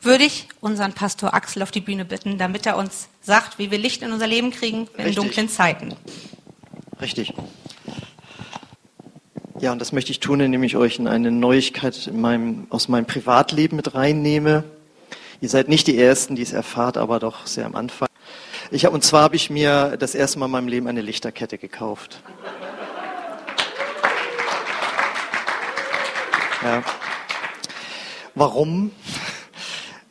würde ich unseren Pastor Axel auf die Bühne bitten, damit er uns sagt, wie wir Licht in unser Leben kriegen in Richtig. dunklen Zeiten. Richtig. Ja, und das möchte ich tun, indem ich euch in eine Neuigkeit in meinem, aus meinem Privatleben mit reinnehme. Ihr seid nicht die Ersten, die es erfahrt, aber doch sehr am Anfang. Ich hab, und zwar habe ich mir das erste Mal in meinem Leben eine Lichterkette gekauft. Ja. Warum?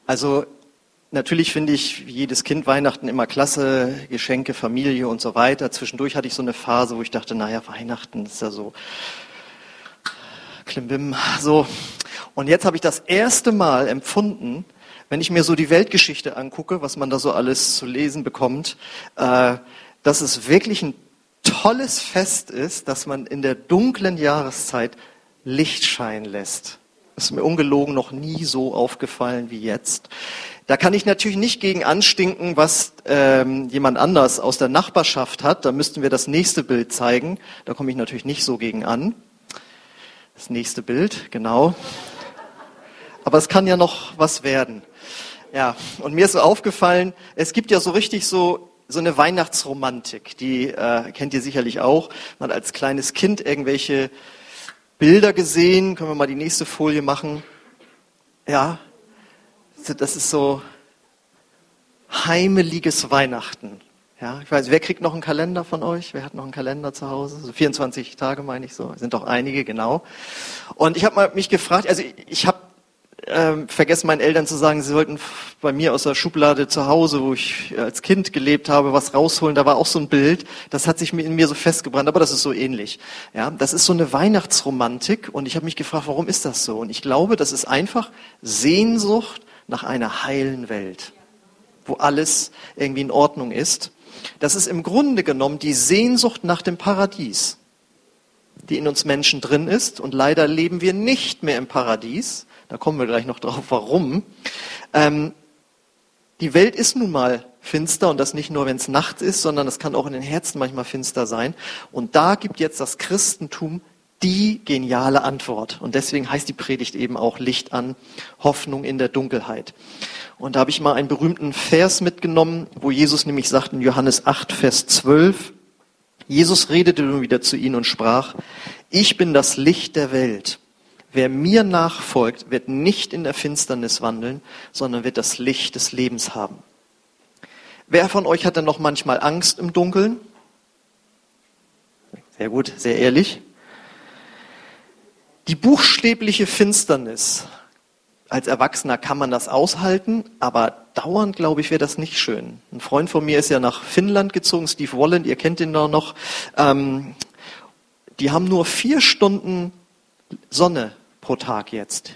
Also natürlich finde ich wie jedes Kind Weihnachten immer klasse, Geschenke, Familie und so weiter. Zwischendurch hatte ich so eine Phase, wo ich dachte, naja, Weihnachten ist ja so Klimbim, so. Und jetzt habe ich das erste Mal empfunden, wenn ich mir so die Weltgeschichte angucke, was man da so alles zu lesen bekommt, äh, dass es wirklich ein tolles Fest ist, dass man in der dunklen Jahreszeit Licht scheinen lässt. Ist mir ungelogen noch nie so aufgefallen wie jetzt. Da kann ich natürlich nicht gegen anstinken, was ähm, jemand anders aus der Nachbarschaft hat. Da müssten wir das nächste Bild zeigen. Da komme ich natürlich nicht so gegen an. Das nächste Bild, genau. Aber es kann ja noch was werden. Ja, und mir ist so aufgefallen, es gibt ja so richtig so so eine Weihnachtsromantik, die äh, kennt ihr sicherlich auch. Man hat als kleines Kind irgendwelche Bilder gesehen. Können wir mal die nächste Folie machen? Ja, das ist so heimeliges Weihnachten. Ja, ich weiß, wer kriegt noch einen Kalender von euch? Wer hat noch einen Kalender zu Hause? So 24 Tage meine ich so. Sind doch einige, genau. Und ich habe mich gefragt, also ich, ich habe ähm, vergessen meinen Eltern zu sagen, sie sollten bei mir aus der Schublade zu Hause, wo ich als Kind gelebt habe, was rausholen. Da war auch so ein Bild. Das hat sich in mir so festgebrannt, aber das ist so ähnlich. Ja, das ist so eine Weihnachtsromantik und ich habe mich gefragt, warum ist das so? Und ich glaube, das ist einfach Sehnsucht nach einer heilen Welt, wo alles irgendwie in Ordnung ist. Das ist im Grunde genommen die Sehnsucht nach dem Paradies, die in uns Menschen drin ist. Und leider leben wir nicht mehr im Paradies. Da kommen wir gleich noch drauf, warum. Ähm, die Welt ist nun mal finster und das nicht nur, wenn es Nacht ist, sondern es kann auch in den Herzen manchmal finster sein. Und da gibt jetzt das Christentum die geniale Antwort. Und deswegen heißt die Predigt eben auch Licht an, Hoffnung in der Dunkelheit. Und da habe ich mal einen berühmten Vers mitgenommen, wo Jesus nämlich sagt in Johannes 8, Vers 12, Jesus redete nun wieder zu ihnen und sprach, ich bin das Licht der Welt. Wer mir nachfolgt, wird nicht in der Finsternis wandeln, sondern wird das Licht des Lebens haben. Wer von euch hat denn noch manchmal Angst im Dunkeln? Sehr gut, sehr ehrlich. Die buchstäbliche Finsternis. Als Erwachsener kann man das aushalten, aber dauernd, glaube ich, wäre das nicht schön. Ein Freund von mir ist ja nach Finnland gezogen, Steve Walland, ihr kennt ihn noch. Ähm, die haben nur vier Stunden Sonne pro Tag jetzt.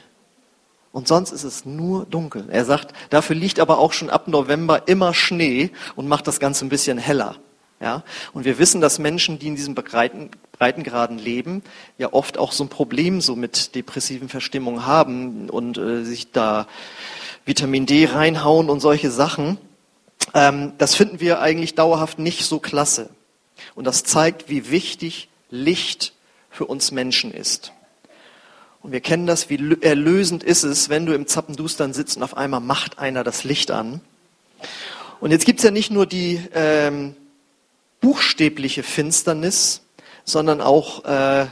Und sonst ist es nur dunkel. Er sagt, dafür liegt aber auch schon ab November immer Schnee und macht das Ganze ein bisschen heller. Ja? Und wir wissen, dass Menschen, die in diesen Breiten, Breitengraden leben, ja oft auch so ein Problem so mit depressiven Verstimmungen haben und äh, sich da Vitamin D reinhauen und solche Sachen. Ähm, das finden wir eigentlich dauerhaft nicht so klasse. Und das zeigt, wie wichtig Licht für uns Menschen ist. Und wir kennen das, wie erlösend ist es, wenn du im Zappendustern sitzt und auf einmal macht einer das Licht an. Und jetzt gibt's ja nicht nur die ähm, buchstäbliche Finsternis, sondern auch äh,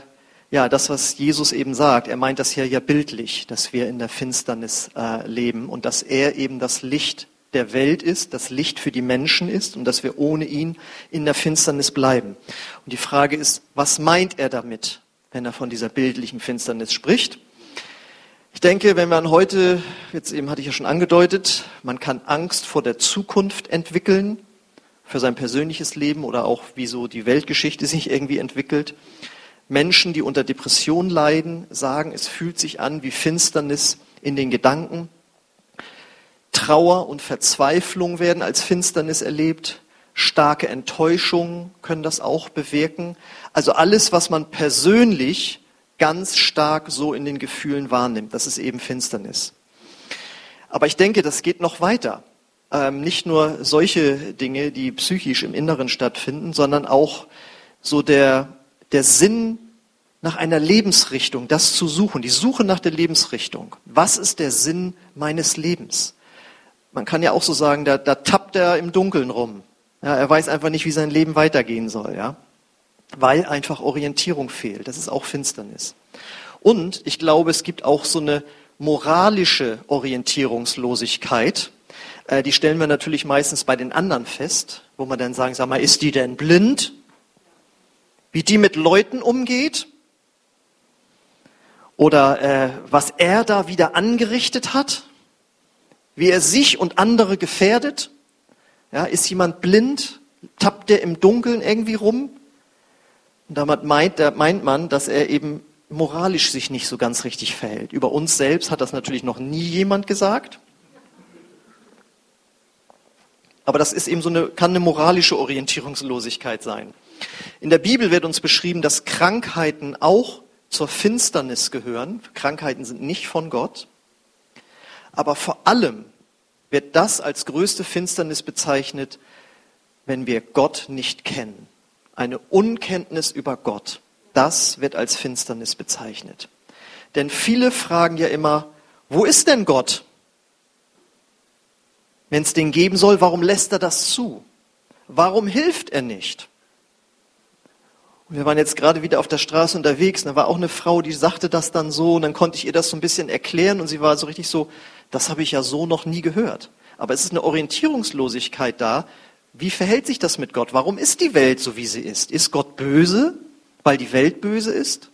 ja das, was Jesus eben sagt. Er meint das hier ja bildlich, dass wir in der Finsternis äh, leben und dass er eben das Licht der Welt ist, das Licht für die Menschen ist und dass wir ohne ihn in der Finsternis bleiben. Und die Frage ist, was meint er damit, wenn er von dieser bildlichen Finsternis spricht? Ich denke, wenn man heute, jetzt eben hatte ich ja schon angedeutet, man kann Angst vor der Zukunft entwickeln, für sein persönliches Leben oder auch wie so die Weltgeschichte sich irgendwie entwickelt. Menschen, die unter Depression leiden, sagen, es fühlt sich an wie Finsternis in den Gedanken. Trauer und Verzweiflung werden als Finsternis erlebt. Starke Enttäuschungen können das auch bewirken. Also alles, was man persönlich ganz stark so in den Gefühlen wahrnimmt, das ist eben Finsternis. Aber ich denke, das geht noch weiter ähm, nicht nur solche Dinge, die psychisch im Inneren stattfinden, sondern auch so der, der Sinn nach einer Lebensrichtung, das zu suchen, die Suche nach der Lebensrichtung. Was ist der Sinn meines Lebens? Man kann ja auch so sagen, da, da tappt er im Dunkeln rum. Ja, er weiß einfach nicht, wie sein Leben weitergehen soll, ja? weil einfach Orientierung fehlt. Das ist auch Finsternis. Und ich glaube, es gibt auch so eine moralische Orientierungslosigkeit. Äh, die stellen wir natürlich meistens bei den anderen fest, wo man dann sagen, sag mal, ist die denn blind? Wie die mit Leuten umgeht? Oder äh, was er da wieder angerichtet hat? Wie er sich und andere gefährdet? Ja, ist jemand blind? Tappt der im Dunkeln irgendwie rum? Und damit meint, meint man, dass er eben moralisch sich nicht so ganz richtig verhält. Über uns selbst hat das natürlich noch nie jemand gesagt. Aber das ist eben so eine, kann eine moralische Orientierungslosigkeit sein. In der Bibel wird uns beschrieben, dass Krankheiten auch zur Finsternis gehören. Krankheiten sind nicht von Gott. Aber vor allem wird das als größte Finsternis bezeichnet, wenn wir Gott nicht kennen. Eine Unkenntnis über Gott. Das wird als Finsternis bezeichnet. Denn viele fragen ja immer, wo ist denn Gott? Wenn es den geben soll, warum lässt er das zu? Warum hilft er nicht? Wir waren jetzt gerade wieder auf der Straße unterwegs, da war auch eine Frau, die sagte das dann so, und dann konnte ich ihr das so ein bisschen erklären, und sie war so richtig so, das habe ich ja so noch nie gehört. Aber es ist eine Orientierungslosigkeit da. Wie verhält sich das mit Gott? Warum ist die Welt so, wie sie ist? Ist Gott böse, weil die Welt böse ist?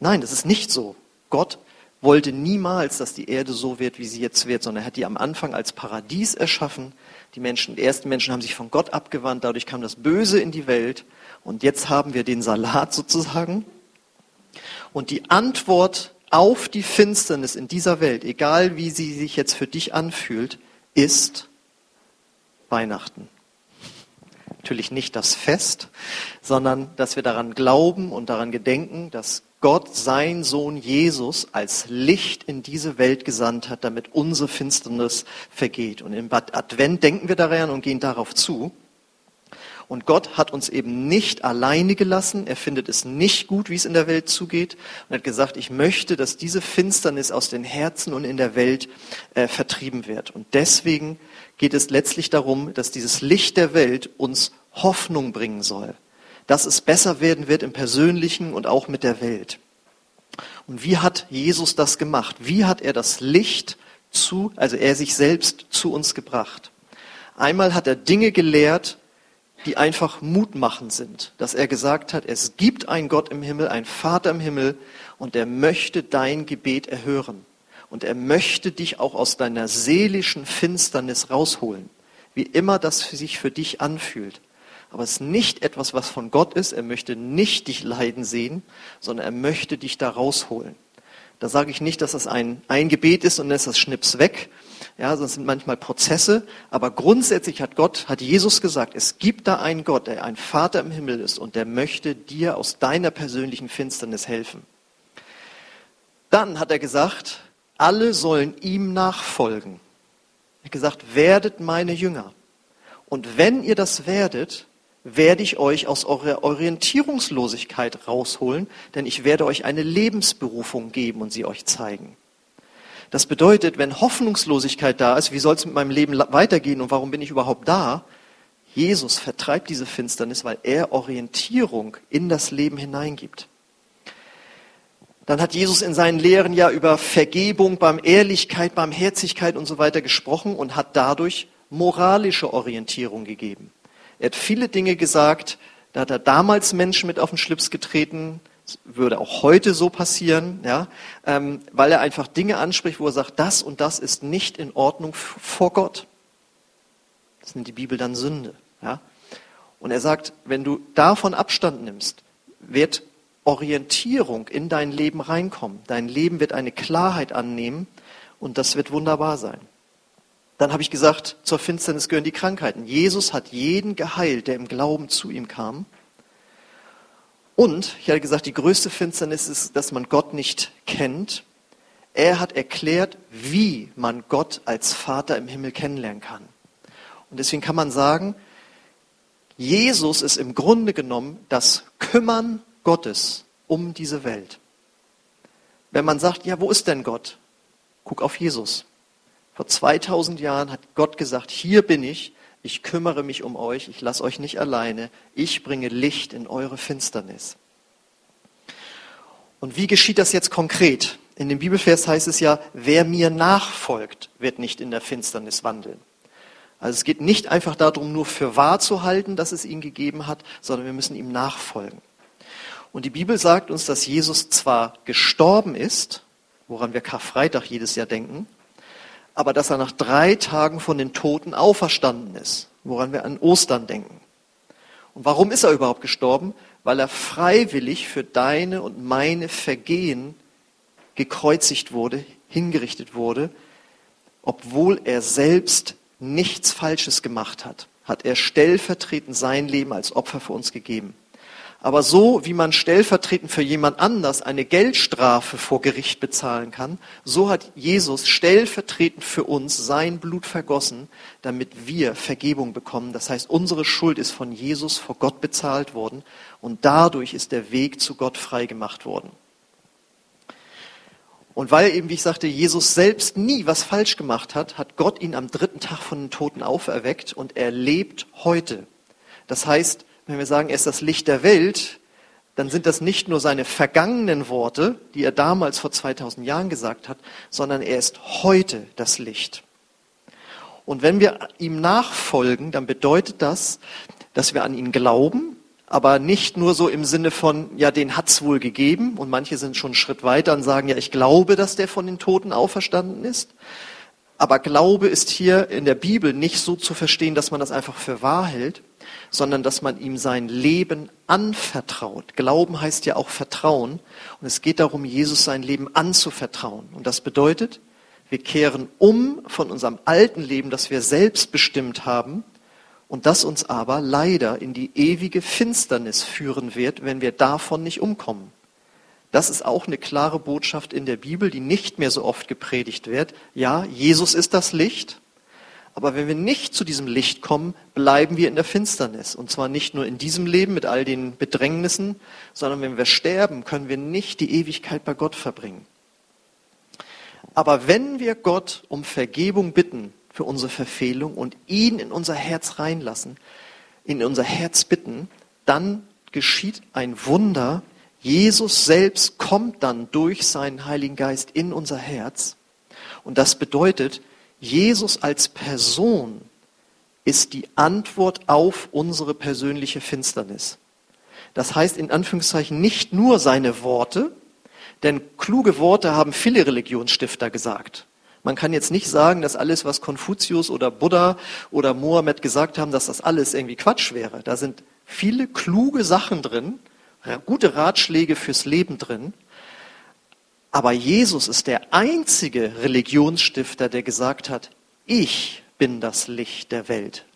Nein, das ist nicht so. Gott wollte niemals, dass die Erde so wird, wie sie jetzt wird, sondern er hat die am Anfang als Paradies erschaffen. Die Menschen, die ersten Menschen haben sich von Gott abgewandt, dadurch kam das Böse in die Welt und jetzt haben wir den Salat sozusagen. Und die Antwort auf die Finsternis in dieser Welt, egal wie sie sich jetzt für dich anfühlt, ist Weihnachten. Natürlich nicht das Fest, sondern dass wir daran glauben und daran gedenken, dass Gott sein Sohn Jesus als Licht in diese Welt gesandt hat, damit unsere Finsternis vergeht. Und im Advent denken wir daran und gehen darauf zu. Und Gott hat uns eben nicht alleine gelassen. Er findet es nicht gut, wie es in der Welt zugeht. Und hat gesagt, ich möchte, dass diese Finsternis aus den Herzen und in der Welt äh, vertrieben wird. Und deswegen geht es letztlich darum, dass dieses Licht der Welt uns Hoffnung bringen soll dass es besser werden wird im Persönlichen und auch mit der Welt. Und wie hat Jesus das gemacht? Wie hat er das Licht zu, also er sich selbst zu uns gebracht? Einmal hat er Dinge gelehrt, die einfach mutmachend sind, dass er gesagt hat, es gibt einen Gott im Himmel, einen Vater im Himmel und er möchte dein Gebet erhören. Und er möchte dich auch aus deiner seelischen Finsternis rausholen, wie immer das sich für dich anfühlt. Aber es ist nicht etwas, was von Gott ist. Er möchte nicht dich leiden sehen, sondern er möchte dich da rausholen. Da sage ich nicht, dass das ein, ein Gebet ist und dann ist das Schnips weg. Ja, das sind manchmal Prozesse. Aber grundsätzlich hat Gott, hat Jesus gesagt, es gibt da einen Gott, der ein Vater im Himmel ist und der möchte dir aus deiner persönlichen Finsternis helfen. Dann hat er gesagt, alle sollen ihm nachfolgen. Er hat gesagt, werdet meine Jünger. Und wenn ihr das werdet, werde ich euch aus eurer Orientierungslosigkeit rausholen, denn ich werde euch eine Lebensberufung geben und sie euch zeigen. Das bedeutet, wenn Hoffnungslosigkeit da ist, wie soll es mit meinem Leben weitergehen und warum bin ich überhaupt da? Jesus vertreibt diese Finsternis, weil er Orientierung in das Leben hineingibt. Dann hat Jesus in seinen Lehren ja über Vergebung, Barmherzigkeit, Barmherzigkeit und so weiter gesprochen und hat dadurch moralische Orientierung gegeben. Er hat viele Dinge gesagt, da hat er damals Menschen mit auf den Schlips getreten, würde auch heute so passieren, ja, ähm, weil er einfach Dinge anspricht, wo er sagt, das und das ist nicht in Ordnung vor Gott. Das nennt die Bibel dann Sünde. Ja. Und er sagt, wenn du davon Abstand nimmst, wird Orientierung in dein Leben reinkommen. Dein Leben wird eine Klarheit annehmen und das wird wunderbar sein. Dann habe ich gesagt, zur Finsternis gehören die Krankheiten. Jesus hat jeden geheilt, der im Glauben zu ihm kam. Und ich hatte gesagt, die größte Finsternis ist, dass man Gott nicht kennt. Er hat erklärt, wie man Gott als Vater im Himmel kennenlernen kann. Und deswegen kann man sagen, Jesus ist im Grunde genommen das Kümmern Gottes um diese Welt. Wenn man sagt, ja, wo ist denn Gott? Guck auf Jesus. Vor 2000 Jahren hat Gott gesagt, hier bin ich, ich kümmere mich um euch, ich lasse euch nicht alleine, ich bringe Licht in eure Finsternis. Und wie geschieht das jetzt konkret? In dem Bibelvers heißt es ja, wer mir nachfolgt, wird nicht in der Finsternis wandeln. Also es geht nicht einfach darum, nur für wahr zu halten, dass es ihn gegeben hat, sondern wir müssen ihm nachfolgen. Und die Bibel sagt uns, dass Jesus zwar gestorben ist, woran wir Karfreitag jedes Jahr denken, aber dass er nach drei Tagen von den Toten auferstanden ist, woran wir an Ostern denken. Und warum ist er überhaupt gestorben? Weil er freiwillig für deine und meine Vergehen gekreuzigt wurde, hingerichtet wurde, obwohl er selbst nichts Falsches gemacht hat, hat er stellvertretend sein Leben als Opfer für uns gegeben. Aber so wie man stellvertretend für jemand anders eine Geldstrafe vor Gericht bezahlen kann, so hat Jesus stellvertretend für uns sein Blut vergossen, damit wir Vergebung bekommen. Das heißt, unsere Schuld ist von Jesus vor Gott bezahlt worden und dadurch ist der Weg zu Gott freigemacht worden. Und weil eben, wie ich sagte, Jesus selbst nie was falsch gemacht hat, hat Gott ihn am dritten Tag von den Toten auferweckt und er lebt heute. Das heißt, wenn wir sagen, er ist das Licht der Welt, dann sind das nicht nur seine vergangenen Worte, die er damals vor 2000 Jahren gesagt hat, sondern er ist heute das Licht. Und wenn wir ihm nachfolgen, dann bedeutet das, dass wir an ihn glauben, aber nicht nur so im Sinne von, ja, den hat's wohl gegeben, und manche sind schon einen Schritt weiter und sagen, ja, ich glaube, dass der von den Toten auferstanden ist. Aber Glaube ist hier in der Bibel nicht so zu verstehen, dass man das einfach für wahr hält, sondern dass man ihm sein Leben anvertraut. Glauben heißt ja auch Vertrauen. Und es geht darum, Jesus sein Leben anzuvertrauen. Und das bedeutet, wir kehren um von unserem alten Leben, das wir selbst bestimmt haben, und das uns aber leider in die ewige Finsternis führen wird, wenn wir davon nicht umkommen. Das ist auch eine klare Botschaft in der Bibel, die nicht mehr so oft gepredigt wird. Ja, Jesus ist das Licht, aber wenn wir nicht zu diesem Licht kommen, bleiben wir in der Finsternis. Und zwar nicht nur in diesem Leben mit all den Bedrängnissen, sondern wenn wir sterben, können wir nicht die Ewigkeit bei Gott verbringen. Aber wenn wir Gott um Vergebung bitten für unsere Verfehlung und ihn in unser Herz reinlassen, in unser Herz bitten, dann geschieht ein Wunder. Jesus selbst kommt dann durch seinen Heiligen Geist in unser Herz. Und das bedeutet, Jesus als Person ist die Antwort auf unsere persönliche Finsternis. Das heißt in Anführungszeichen nicht nur seine Worte, denn kluge Worte haben viele Religionsstifter gesagt. Man kann jetzt nicht sagen, dass alles, was Konfuzius oder Buddha oder Mohammed gesagt haben, dass das alles irgendwie Quatsch wäre. Da sind viele kluge Sachen drin, gute Ratschläge fürs Leben drin. Aber Jesus ist der einzige Religionsstifter, der gesagt hat, ich bin das Licht der Welt.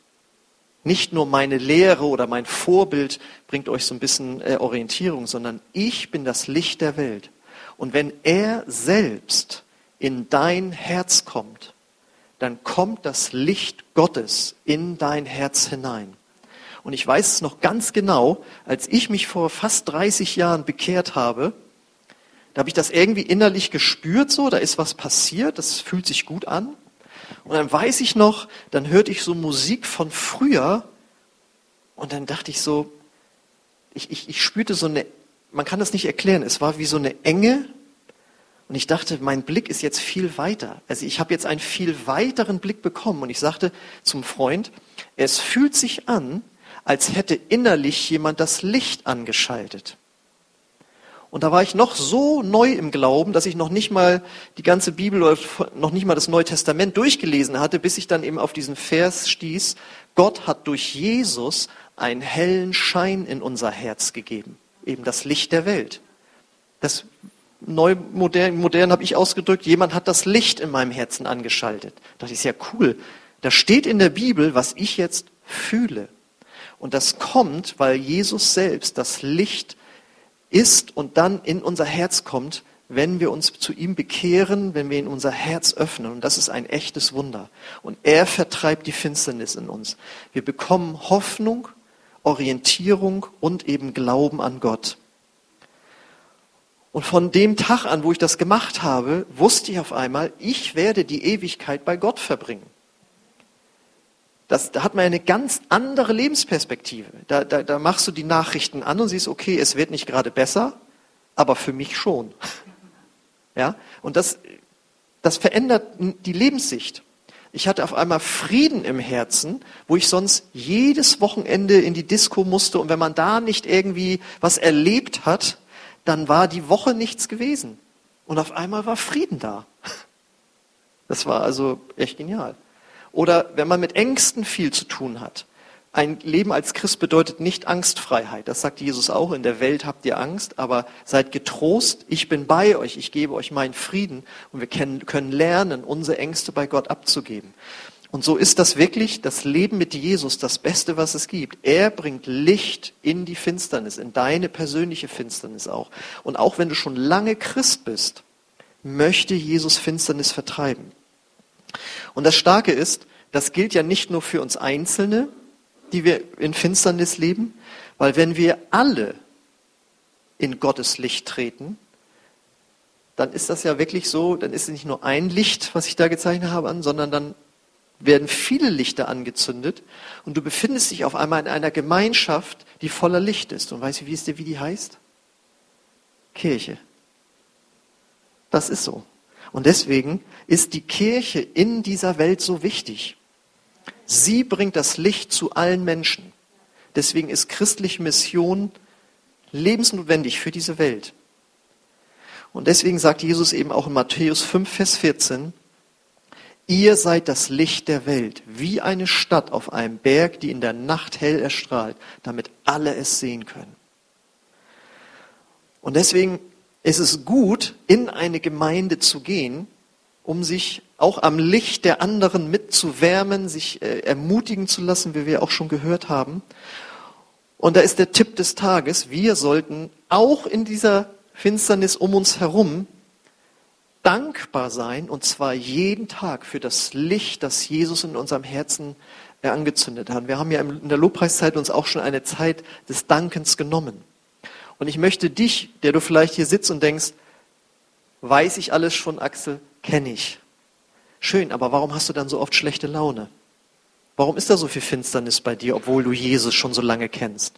Nicht nur meine Lehre oder mein Vorbild bringt euch so ein bisschen äh, Orientierung, sondern ich bin das Licht der Welt. Und wenn er selbst in dein Herz kommt, dann kommt das Licht Gottes in dein Herz hinein. Und ich weiß es noch ganz genau, als ich mich vor fast 30 Jahren bekehrt habe, da habe ich das irgendwie innerlich gespürt, so, da ist was passiert, das fühlt sich gut an. Und dann weiß ich noch, dann hörte ich so Musik von früher und dann dachte ich so, ich, ich, ich spürte so eine, man kann das nicht erklären, es war wie so eine Enge und ich dachte, mein Blick ist jetzt viel weiter. Also ich habe jetzt einen viel weiteren Blick bekommen und ich sagte zum Freund, es fühlt sich an, als hätte innerlich jemand das Licht angeschaltet. Und da war ich noch so neu im Glauben, dass ich noch nicht mal die ganze Bibel oder noch nicht mal das Neue Testament durchgelesen hatte, bis ich dann eben auf diesen Vers stieß. Gott hat durch Jesus einen hellen Schein in unser Herz gegeben. Eben das Licht der Welt. Das neu modern, modern habe ich ausgedrückt, jemand hat das Licht in meinem Herzen angeschaltet. Das ist ja cool. Da steht in der Bibel, was ich jetzt fühle. Und das kommt, weil Jesus selbst das Licht ist und dann in unser Herz kommt, wenn wir uns zu ihm bekehren, wenn wir in unser Herz öffnen. Und das ist ein echtes Wunder. Und er vertreibt die Finsternis in uns. Wir bekommen Hoffnung, Orientierung und eben Glauben an Gott. Und von dem Tag an, wo ich das gemacht habe, wusste ich auf einmal, ich werde die Ewigkeit bei Gott verbringen. Das, da hat man eine ganz andere Lebensperspektive. Da, da, da machst du die Nachrichten an und siehst, okay, es wird nicht gerade besser, aber für mich schon. Ja? Und das, das verändert die Lebenssicht. Ich hatte auf einmal Frieden im Herzen, wo ich sonst jedes Wochenende in die Disco musste und wenn man da nicht irgendwie was erlebt hat, dann war die Woche nichts gewesen. Und auf einmal war Frieden da. Das war also echt genial. Oder wenn man mit Ängsten viel zu tun hat. Ein Leben als Christ bedeutet nicht Angstfreiheit. Das sagt Jesus auch. In der Welt habt ihr Angst, aber seid getrost. Ich bin bei euch. Ich gebe euch meinen Frieden. Und wir können lernen, unsere Ängste bei Gott abzugeben. Und so ist das wirklich das Leben mit Jesus das Beste, was es gibt. Er bringt Licht in die Finsternis, in deine persönliche Finsternis auch. Und auch wenn du schon lange Christ bist, möchte Jesus Finsternis vertreiben. Und das Starke ist, das gilt ja nicht nur für uns Einzelne, die wir in Finsternis leben, weil wenn wir alle in Gottes Licht treten, dann ist das ja wirklich so, dann ist es nicht nur ein Licht, was ich da gezeichnet habe, an, sondern dann werden viele Lichter angezündet und du befindest dich auf einmal in einer Gemeinschaft, die voller Licht ist. Und weißt du, wie es dir, wie die heißt? Kirche. Das ist so. Und deswegen ist die Kirche in dieser Welt so wichtig. Sie bringt das Licht zu allen Menschen. Deswegen ist christliche Mission lebensnotwendig für diese Welt. Und deswegen sagt Jesus eben auch in Matthäus 5, Vers 14, ihr seid das Licht der Welt, wie eine Stadt auf einem Berg, die in der Nacht hell erstrahlt, damit alle es sehen können. Und deswegen ist es gut, in eine Gemeinde zu gehen, um sich auch am Licht der anderen mitzuwärmen, sich äh, ermutigen zu lassen, wie wir auch schon gehört haben. Und da ist der Tipp des Tages, wir sollten auch in dieser Finsternis um uns herum dankbar sein, und zwar jeden Tag für das Licht, das Jesus in unserem Herzen äh, angezündet hat. Wir haben ja in der Lobpreiszeit uns auch schon eine Zeit des Dankens genommen. Und ich möchte dich, der du vielleicht hier sitzt und denkst, weiß ich alles schon, Axel, kenne ich. Schön, aber warum hast du dann so oft schlechte Laune? Warum ist da so viel Finsternis bei dir, obwohl du Jesus schon so lange kennst?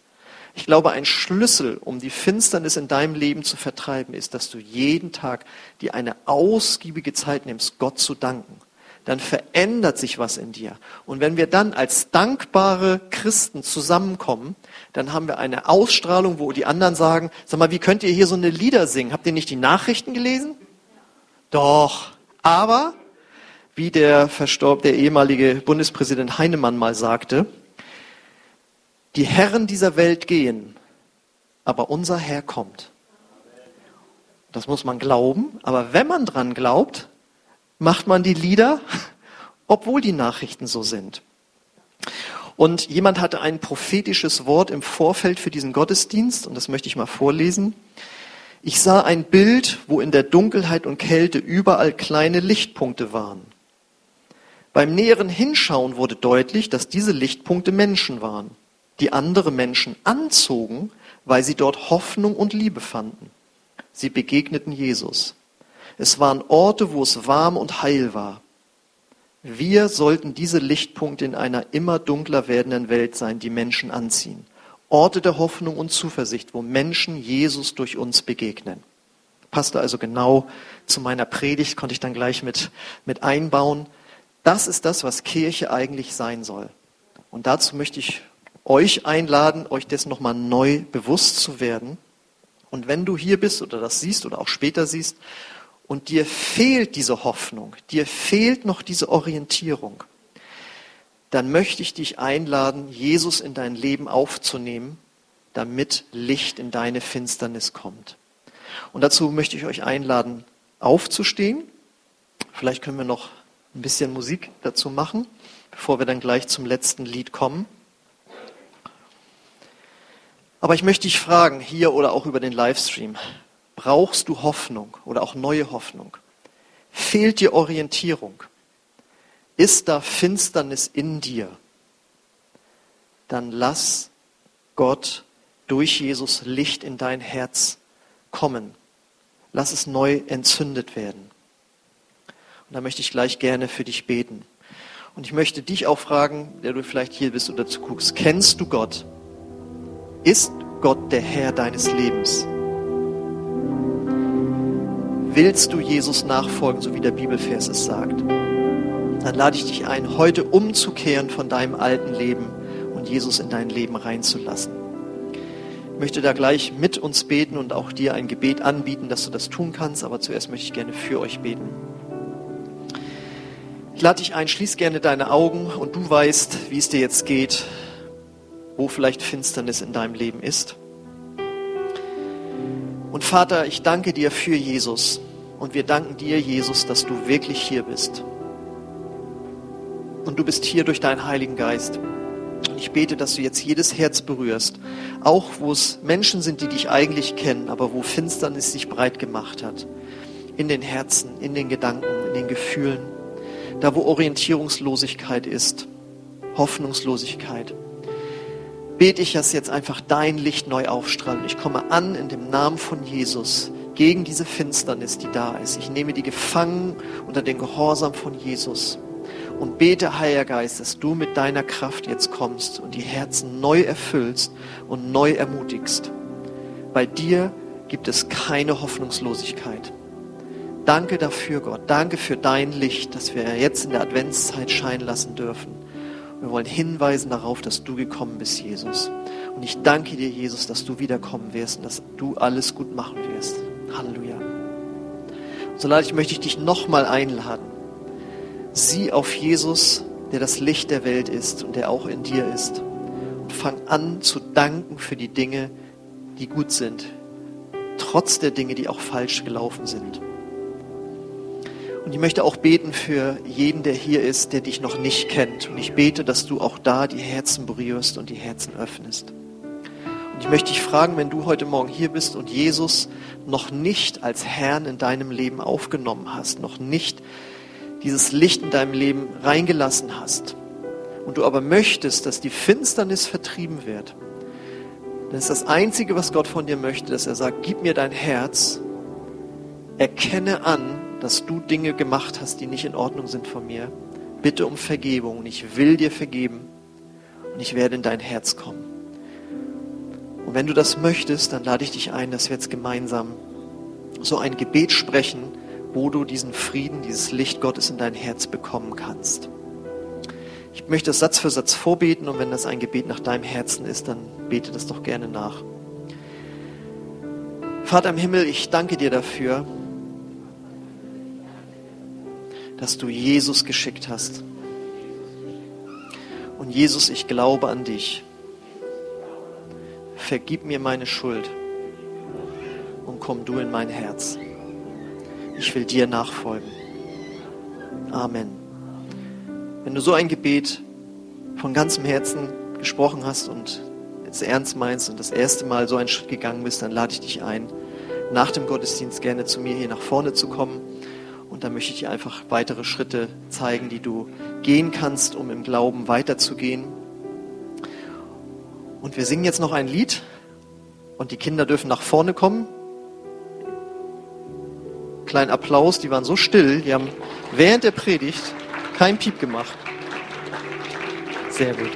Ich glaube, ein Schlüssel, um die Finsternis in deinem Leben zu vertreiben, ist, dass du jeden Tag dir eine ausgiebige Zeit nimmst, Gott zu danken. Dann verändert sich was in dir. Und wenn wir dann als dankbare Christen zusammenkommen, dann haben wir eine Ausstrahlung, wo die anderen sagen, sag mal, wie könnt ihr hier so eine Lieder singen? Habt ihr nicht die Nachrichten gelesen? Doch. Aber, wie der verstorb, der ehemalige Bundespräsident Heinemann mal sagte, die Herren dieser Welt gehen, aber unser Herr kommt. Das muss man glauben, aber wenn man dran glaubt, macht man die Lieder, obwohl die Nachrichten so sind. Und jemand hatte ein prophetisches Wort im Vorfeld für diesen Gottesdienst, und das möchte ich mal vorlesen. Ich sah ein Bild, wo in der Dunkelheit und Kälte überall kleine Lichtpunkte waren. Beim näheren Hinschauen wurde deutlich, dass diese Lichtpunkte Menschen waren, die andere Menschen anzogen, weil sie dort Hoffnung und Liebe fanden. Sie begegneten Jesus. Es waren Orte, wo es warm und heil war. Wir sollten diese Lichtpunkte in einer immer dunkler werdenden Welt sein, die Menschen anziehen. Orte der Hoffnung und Zuversicht, wo Menschen Jesus durch uns begegnen. Passte also genau zu meiner Predigt, konnte ich dann gleich mit, mit einbauen. Das ist das, was Kirche eigentlich sein soll. Und dazu möchte ich euch einladen, euch dessen nochmal neu bewusst zu werden. Und wenn du hier bist oder das siehst oder auch später siehst und dir fehlt diese Hoffnung, dir fehlt noch diese Orientierung, dann möchte ich dich einladen, Jesus in dein Leben aufzunehmen, damit Licht in deine Finsternis kommt. Und dazu möchte ich euch einladen, aufzustehen. Vielleicht können wir noch ein bisschen Musik dazu machen, bevor wir dann gleich zum letzten Lied kommen. Aber ich möchte dich fragen, hier oder auch über den Livestream, brauchst du Hoffnung oder auch neue Hoffnung? Fehlt dir Orientierung? Ist da Finsternis in dir? Dann lass Gott durch Jesus Licht in dein Herz kommen. Lass es neu entzündet werden. Und da möchte ich gleich gerne für dich beten. Und ich möchte dich auch fragen, der du vielleicht hier bist oder zuguckst, kennst du Gott? Ist Gott der Herr deines Lebens? Willst du Jesus nachfolgen, so wie der Bibelvers es sagt? Dann lade ich dich ein, heute umzukehren von deinem alten Leben und Jesus in dein Leben reinzulassen. Ich möchte da gleich mit uns beten und auch dir ein Gebet anbieten, dass du das tun kannst, aber zuerst möchte ich gerne für euch beten. Ich lade dich ein, schließ gerne deine Augen und du weißt, wie es dir jetzt geht, wo vielleicht Finsternis in deinem Leben ist. Und Vater, ich danke dir für Jesus und wir danken dir, Jesus, dass du wirklich hier bist. Und du bist hier durch deinen Heiligen Geist. Ich bete, dass du jetzt jedes Herz berührst, auch wo es Menschen sind, die dich eigentlich kennen, aber wo Finsternis sich breit gemacht hat. In den Herzen, in den Gedanken, in den Gefühlen da wo Orientierungslosigkeit ist, Hoffnungslosigkeit, bete ich, dass jetzt einfach dein Licht neu aufstrahlt. Ich komme an in dem Namen von Jesus gegen diese Finsternis, die da ist. Ich nehme die gefangen unter den Gehorsam von Jesus und bete, Heiliger Geist, dass du mit deiner Kraft jetzt kommst und die Herzen neu erfüllst und neu ermutigst. Bei dir gibt es keine Hoffnungslosigkeit. Danke dafür, Gott. Danke für dein Licht, das wir jetzt in der Adventszeit scheinen lassen dürfen. Wir wollen hinweisen darauf, dass du gekommen bist, Jesus. Und ich danke dir, Jesus, dass du wiederkommen wirst und dass du alles gut machen wirst. Halleluja. Und so leid, möchte ich dich nochmal einladen. Sieh auf Jesus, der das Licht der Welt ist und der auch in dir ist. Und fang an zu danken für die Dinge, die gut sind, trotz der Dinge, die auch falsch gelaufen sind. Und ich möchte auch beten für jeden, der hier ist, der dich noch nicht kennt. Und ich bete, dass du auch da die Herzen berührst und die Herzen öffnest. Und ich möchte dich fragen, wenn du heute Morgen hier bist und Jesus noch nicht als Herrn in deinem Leben aufgenommen hast, noch nicht dieses Licht in deinem Leben reingelassen hast, und du aber möchtest, dass die Finsternis vertrieben wird, dann ist das Einzige, was Gott von dir möchte, dass er sagt, gib mir dein Herz, erkenne an, dass du Dinge gemacht hast, die nicht in Ordnung sind von mir. Bitte um Vergebung und ich will dir vergeben und ich werde in dein Herz kommen. Und wenn du das möchtest, dann lade ich dich ein, dass wir jetzt gemeinsam so ein Gebet sprechen, wo du diesen Frieden, dieses Licht Gottes in dein Herz bekommen kannst. Ich möchte das Satz für Satz vorbeten und wenn das ein Gebet nach deinem Herzen ist, dann bete das doch gerne nach. Vater im Himmel, ich danke dir dafür, dass du Jesus geschickt hast. Und Jesus, ich glaube an dich. Vergib mir meine Schuld und komm du in mein Herz. Ich will dir nachfolgen. Amen. Wenn du so ein Gebet von ganzem Herzen gesprochen hast und es ernst meinst und das erste Mal so einen Schritt gegangen bist, dann lade ich dich ein, nach dem Gottesdienst gerne zu mir hier nach vorne zu kommen. Und da möchte ich dir einfach weitere Schritte zeigen, die du gehen kannst, um im Glauben weiterzugehen. Und wir singen jetzt noch ein Lied und die Kinder dürfen nach vorne kommen. Kleinen Applaus, die waren so still, die haben während der Predigt keinen Piep gemacht. Sehr gut.